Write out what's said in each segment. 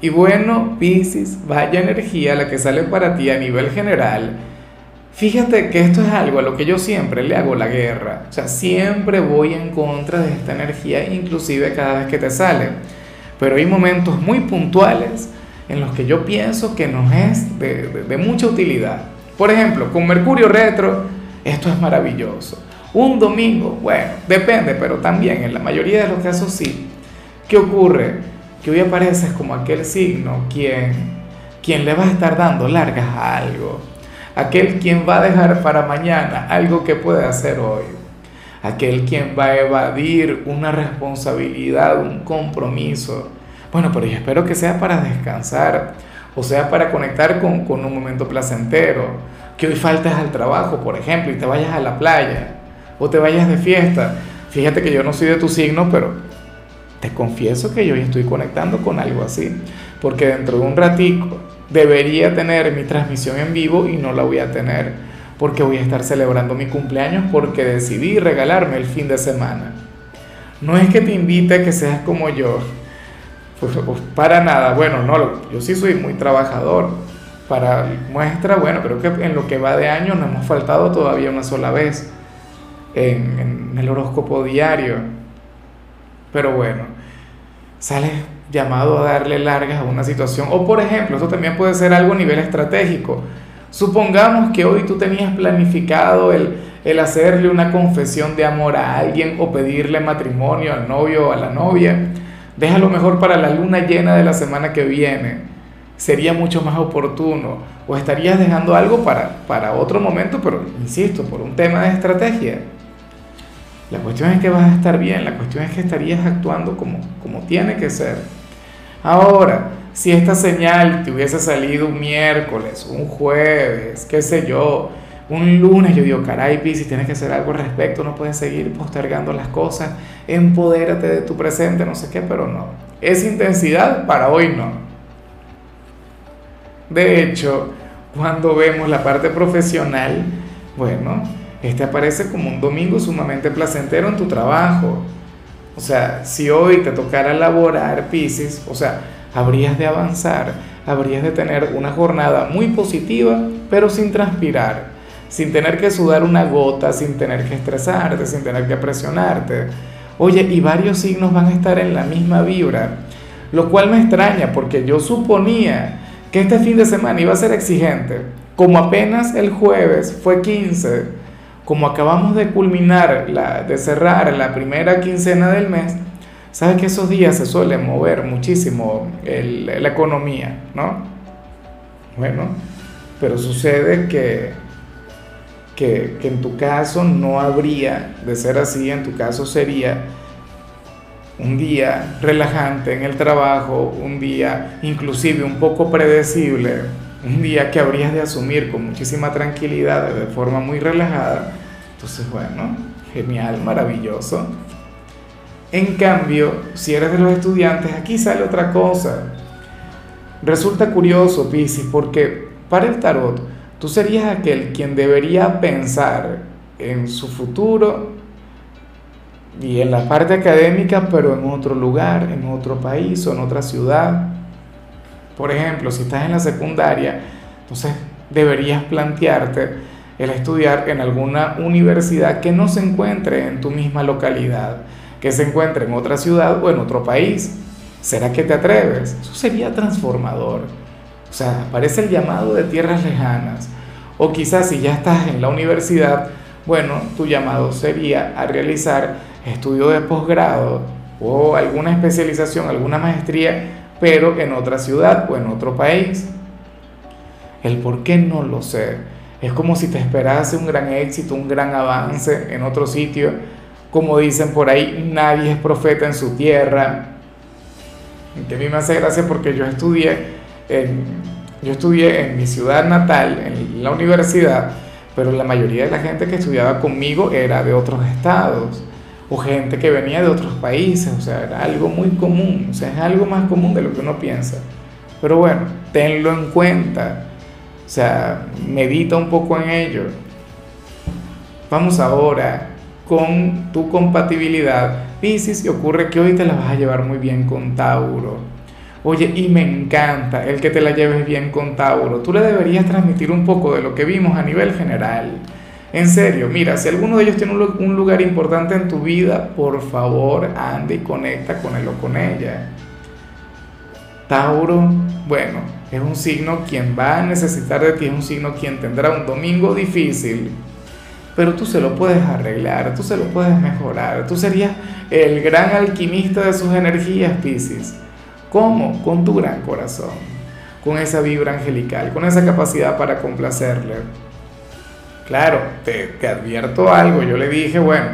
Y bueno, Piscis, vaya energía la que sale para ti a nivel general. Fíjate que esto es algo a lo que yo siempre le hago la guerra. O sea, siempre voy en contra de esta energía, inclusive cada vez que te sale. Pero hay momentos muy puntuales en los que yo pienso que nos es de, de, de mucha utilidad. Por ejemplo, con Mercurio retro, esto es maravilloso. Un domingo, bueno, depende, pero también en la mayoría de los casos sí. ¿Qué ocurre? Que hoy apareces como aquel signo quien, quien le va a estar dando largas a algo, aquel quien va a dejar para mañana algo que puede hacer hoy, aquel quien va a evadir una responsabilidad, un compromiso. Bueno, pero yo espero que sea para descansar, o sea, para conectar con, con un momento placentero, que hoy faltes al trabajo, por ejemplo, y te vayas a la playa, o te vayas de fiesta. Fíjate que yo no soy de tu signo, pero te confieso que yo estoy conectando con algo así, porque dentro de un ratico debería tener mi transmisión en vivo y no la voy a tener, porque voy a estar celebrando mi cumpleaños porque decidí regalarme el fin de semana. No es que te invite a que seas como yo, pues, pues, para nada, bueno, no, yo sí soy muy trabajador. Para muestra, bueno, creo que en lo que va de año no hemos faltado todavía una sola vez en, en el horóscopo diario pero bueno, sales llamado a darle largas a una situación. O por ejemplo, eso también puede ser algo a nivel estratégico. Supongamos que hoy tú tenías planificado el, el hacerle una confesión de amor a alguien o pedirle matrimonio al novio o a la novia. Déjalo mejor para la luna llena de la semana que viene. Sería mucho más oportuno. O estarías dejando algo para, para otro momento, pero insisto, por un tema de estrategia. La cuestión es que vas a estar bien, la cuestión es que estarías actuando como, como tiene que ser. Ahora, si esta señal te hubiese salido un miércoles, un jueves, qué sé yo, un lunes, yo digo, caray, si tienes que hacer algo al respecto, no puedes seguir postergando las cosas, empodérate de tu presente, no sé qué, pero no. Esa intensidad para hoy no. De hecho, cuando vemos la parte profesional, bueno, este aparece como un domingo sumamente placentero en tu trabajo. O sea, si hoy te tocara laborar, Pisces, o sea, habrías de avanzar, habrías de tener una jornada muy positiva, pero sin transpirar, sin tener que sudar una gota, sin tener que estresarte, sin tener que presionarte. Oye, y varios signos van a estar en la misma vibra, lo cual me extraña porque yo suponía que este fin de semana iba a ser exigente. Como apenas el jueves fue 15, como acabamos de culminar, la, de cerrar la primera quincena del mes, sabes que esos días se suele mover muchísimo el, la economía, ¿no? Bueno, pero sucede que, que, que en tu caso no habría de ser así, en tu caso sería un día relajante en el trabajo, un día inclusive un poco predecible, un día que habrías de asumir con muchísima tranquilidad, de forma muy relajada. Entonces, bueno, genial, maravilloso. En cambio, si eres de los estudiantes, aquí sale otra cosa. Resulta curioso, Piscis, porque para el tarot, tú serías aquel quien debería pensar en su futuro y en la parte académica, pero en otro lugar, en otro país o en otra ciudad. Por ejemplo, si estás en la secundaria, entonces deberías plantearte el estudiar en alguna universidad que no se encuentre en tu misma localidad, que se encuentre en otra ciudad o en otro país. ¿Será que te atreves? Eso sería transformador. O sea, aparece el llamado de tierras lejanas. O quizás si ya estás en la universidad, bueno, tu llamado sería a realizar estudio de posgrado o alguna especialización, alguna maestría pero en otra ciudad o en otro país. El por qué no lo sé. Es como si te esperase un gran éxito, un gran avance en otro sitio. Como dicen por ahí, nadie es profeta en su tierra. Que a mí me hace gracia porque yo estudié en, yo estudié en mi ciudad natal, en la universidad, pero la mayoría de la gente que estudiaba conmigo era de otros estados o gente que venía de otros países, o sea, era algo muy común, o sea, es algo más común de lo que uno piensa. Pero bueno, tenlo en cuenta, o sea, medita un poco en ello. Vamos ahora con tu compatibilidad. Piscis, y ocurre que hoy te la vas a llevar muy bien con Tauro. Oye, y me encanta el que te la lleves bien con Tauro. Tú le deberías transmitir un poco de lo que vimos a nivel general. En serio, mira, si alguno de ellos tiene un lugar importante en tu vida, por favor, anda y conecta con él o con ella. Tauro, bueno, es un signo quien va a necesitar de ti, es un signo quien tendrá un domingo difícil, pero tú se lo puedes arreglar, tú se lo puedes mejorar, tú serías el gran alquimista de sus energías, Piscis. ¿Cómo? Con tu gran corazón, con esa vibra angelical, con esa capacidad para complacerle. Claro, te, advierto algo, yo le dije, bueno,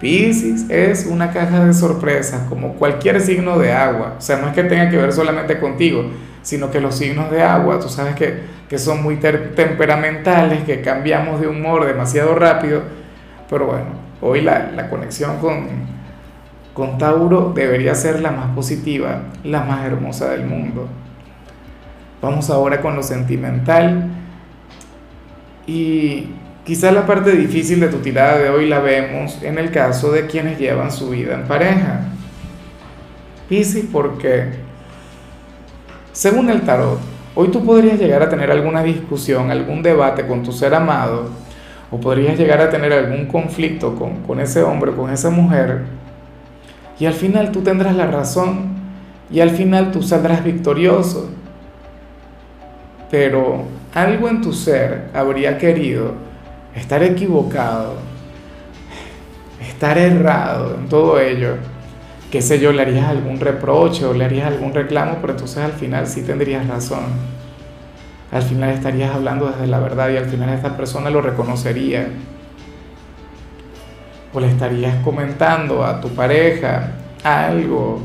Piscis es una caja de sorpresas, como cualquier signo de agua. O sea, no es que tenga que ver solamente contigo, sino que los signos de agua, tú sabes que, que son muy temperamentales, que cambiamos de humor demasiado rápido. Pero bueno, hoy la, la conexión con, con Tauro debería ser la más positiva, la más hermosa del mundo. Vamos ahora con lo sentimental. Y Quizás la parte difícil de tu tirada de hoy la vemos en el caso de quienes llevan su vida en pareja. Piscis, porque según el tarot, hoy tú podrías llegar a tener alguna discusión, algún debate con tu ser amado, o podrías llegar a tener algún conflicto con, con ese hombre, con esa mujer, y al final tú tendrás la razón, y al final tú saldrás victorioso. Pero algo en tu ser habría querido estar equivocado, estar errado en todo ello, qué sé yo, le harías algún reproche o le harías algún reclamo, pero entonces al final sí tendrías razón. Al final estarías hablando desde la verdad y al final esta persona lo reconocería. O le estarías comentando a tu pareja algo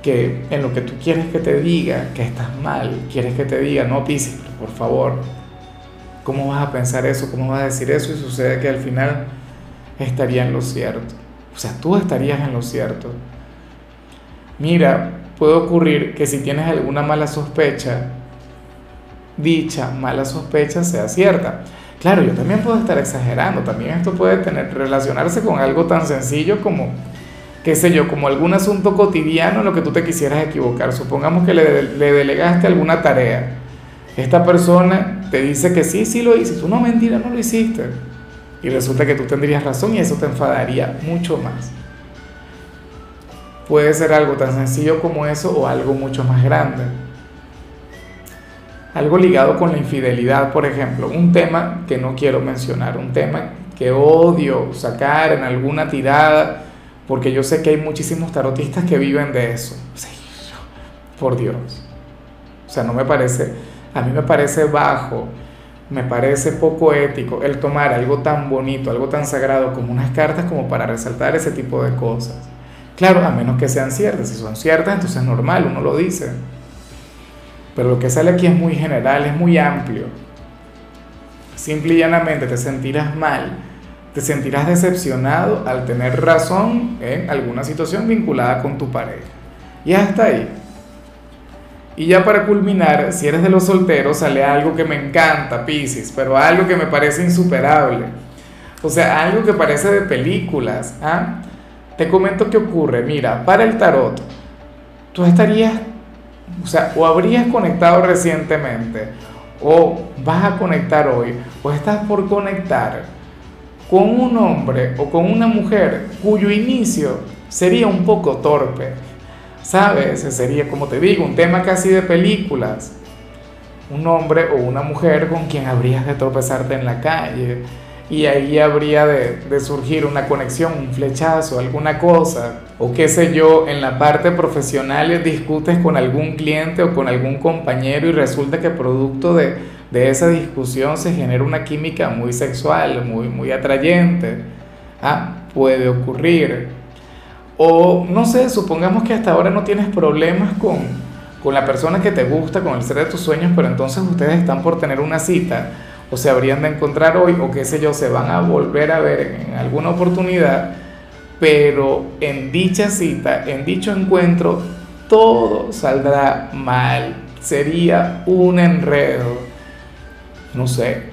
que en lo que tú quieres que te diga, que estás mal, quieres que te diga, no pises, por favor, ¿Cómo vas a pensar eso? ¿Cómo vas a decir eso? Y sucede que al final estaría en lo cierto. O sea, tú estarías en lo cierto. Mira, puede ocurrir que si tienes alguna mala sospecha, dicha mala sospecha sea cierta. Claro, yo también puedo estar exagerando, también esto puede tener, relacionarse con algo tan sencillo como, qué sé yo, como algún asunto cotidiano en lo que tú te quisieras equivocar. Supongamos que le, le delegaste alguna tarea. Esta persona te dice que sí, sí lo hice, tú no mentira, no lo hiciste. Y resulta que tú tendrías razón y eso te enfadaría mucho más. Puede ser algo tan sencillo como eso o algo mucho más grande. Algo ligado con la infidelidad, por ejemplo, un tema que no quiero mencionar, un tema que odio sacar en alguna tirada, porque yo sé que hay muchísimos tarotistas que viven de eso. por Dios. O sea, no me parece a mí me parece bajo, me parece poco ético el tomar algo tan bonito, algo tan sagrado como unas cartas como para resaltar ese tipo de cosas. Claro, a menos que sean ciertas. Si son ciertas, entonces es normal, uno lo dice. Pero lo que sale aquí es muy general, es muy amplio. Simple y llanamente te sentirás mal, te sentirás decepcionado al tener razón en alguna situación vinculada con tu pareja. Y hasta ahí. Y ya para culminar, si eres de los solteros, sale algo que me encanta, Pisces, pero algo que me parece insuperable. O sea, algo que parece de películas. ¿ah? Te comento qué ocurre. Mira, para el tarot, tú estarías, o sea, o habrías conectado recientemente, o vas a conectar hoy, o estás por conectar con un hombre o con una mujer cuyo inicio sería un poco torpe ¿Sabes? Sería, como te digo, un tema casi de películas. Un hombre o una mujer con quien habrías de tropezarte en la calle y ahí habría de, de, surgir una conexión, un flechazo, alguna cosa, o qué sé yo, en la parte profesional discutes con algún cliente o con algún compañero y resulta que producto de, de esa discusión se genera una química muy sexual, muy, muy atrayente. Ah, puede ocurrir. O no sé, supongamos que hasta ahora no tienes problemas con, con la persona que te gusta, con el ser de tus sueños, pero entonces ustedes están por tener una cita o se habrían de encontrar hoy o qué sé yo, se van a volver a ver en alguna oportunidad, pero en dicha cita, en dicho encuentro, todo saldrá mal, sería un enredo, no sé.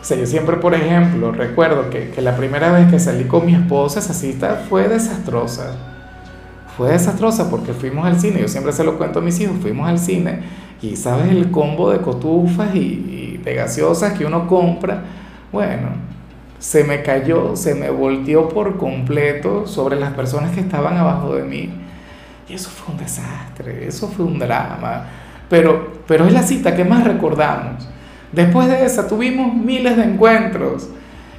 O sea, yo siempre, por ejemplo, recuerdo que, que la primera vez que salí con mi esposa, esa cita fue desastrosa fue desastrosa porque fuimos al cine, yo siempre se lo cuento a mis hijos, fuimos al cine y sabes el combo de cotufas y, de gaseosas que uno compra, bueno, se me cayó, se me volteó por completo sobre las personas que estaban abajo de mí. Y eso fue un desastre, eso fue un drama. Pero, pero es la cita que más recordamos. Después de esa tuvimos miles de encuentros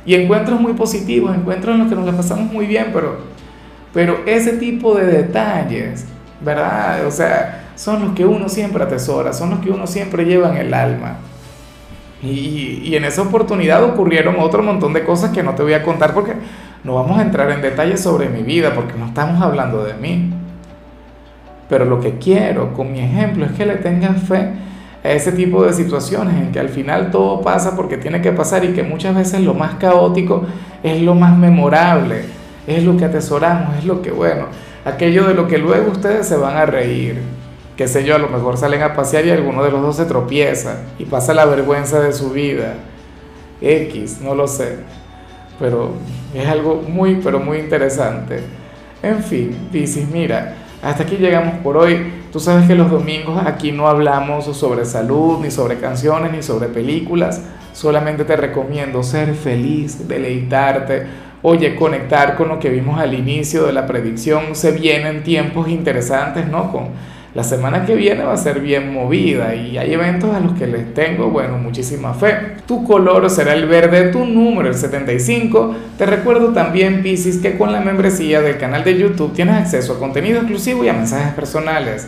y encuentros muy positivos, encuentros en los que nos la pasamos muy bien, pero pero ese tipo de detalles, ¿verdad? O sea, son los que uno siempre atesora, son los que uno siempre lleva en el alma. Y, y, en esa oportunidad ocurrieron otro montón de cosas que no te voy a contar porque no vamos a entrar en detalles sobre mi vida porque no estamos hablando de mí. Pero lo que quiero con mi ejemplo es que le tengan fe a ese tipo de situaciones en que al final todo pasa porque tiene que pasar y que muchas veces lo más caótico es lo más memorable es lo que atesoramos, es lo que, bueno, aquello de lo que luego ustedes se van a reír, qué sé yo, a lo mejor salen a pasear y alguno de los dos se tropieza y pasa la vergüenza de su vida, X, no lo sé, pero es algo muy, pero muy interesante. En fin, Piscis, mira, hasta aquí llegamos por hoy. Tú sabes que los domingos aquí no hablamos sobre salud, ni sobre canciones, ni sobre películas. Solamente te recomiendo ser feliz, deleitarte oye, conectar con lo que vimos al inicio de la predicción, se vienen tiempos interesantes, ¿no? Con la semana que viene va a ser bien movida y hay eventos a los que les tengo, bueno, muchísima fe. Tu color será el verde, tu número el 75. Te recuerdo también, Piscis, que con la membresía del canal de YouTube tienes acceso a contenido exclusivo y a mensajes personales.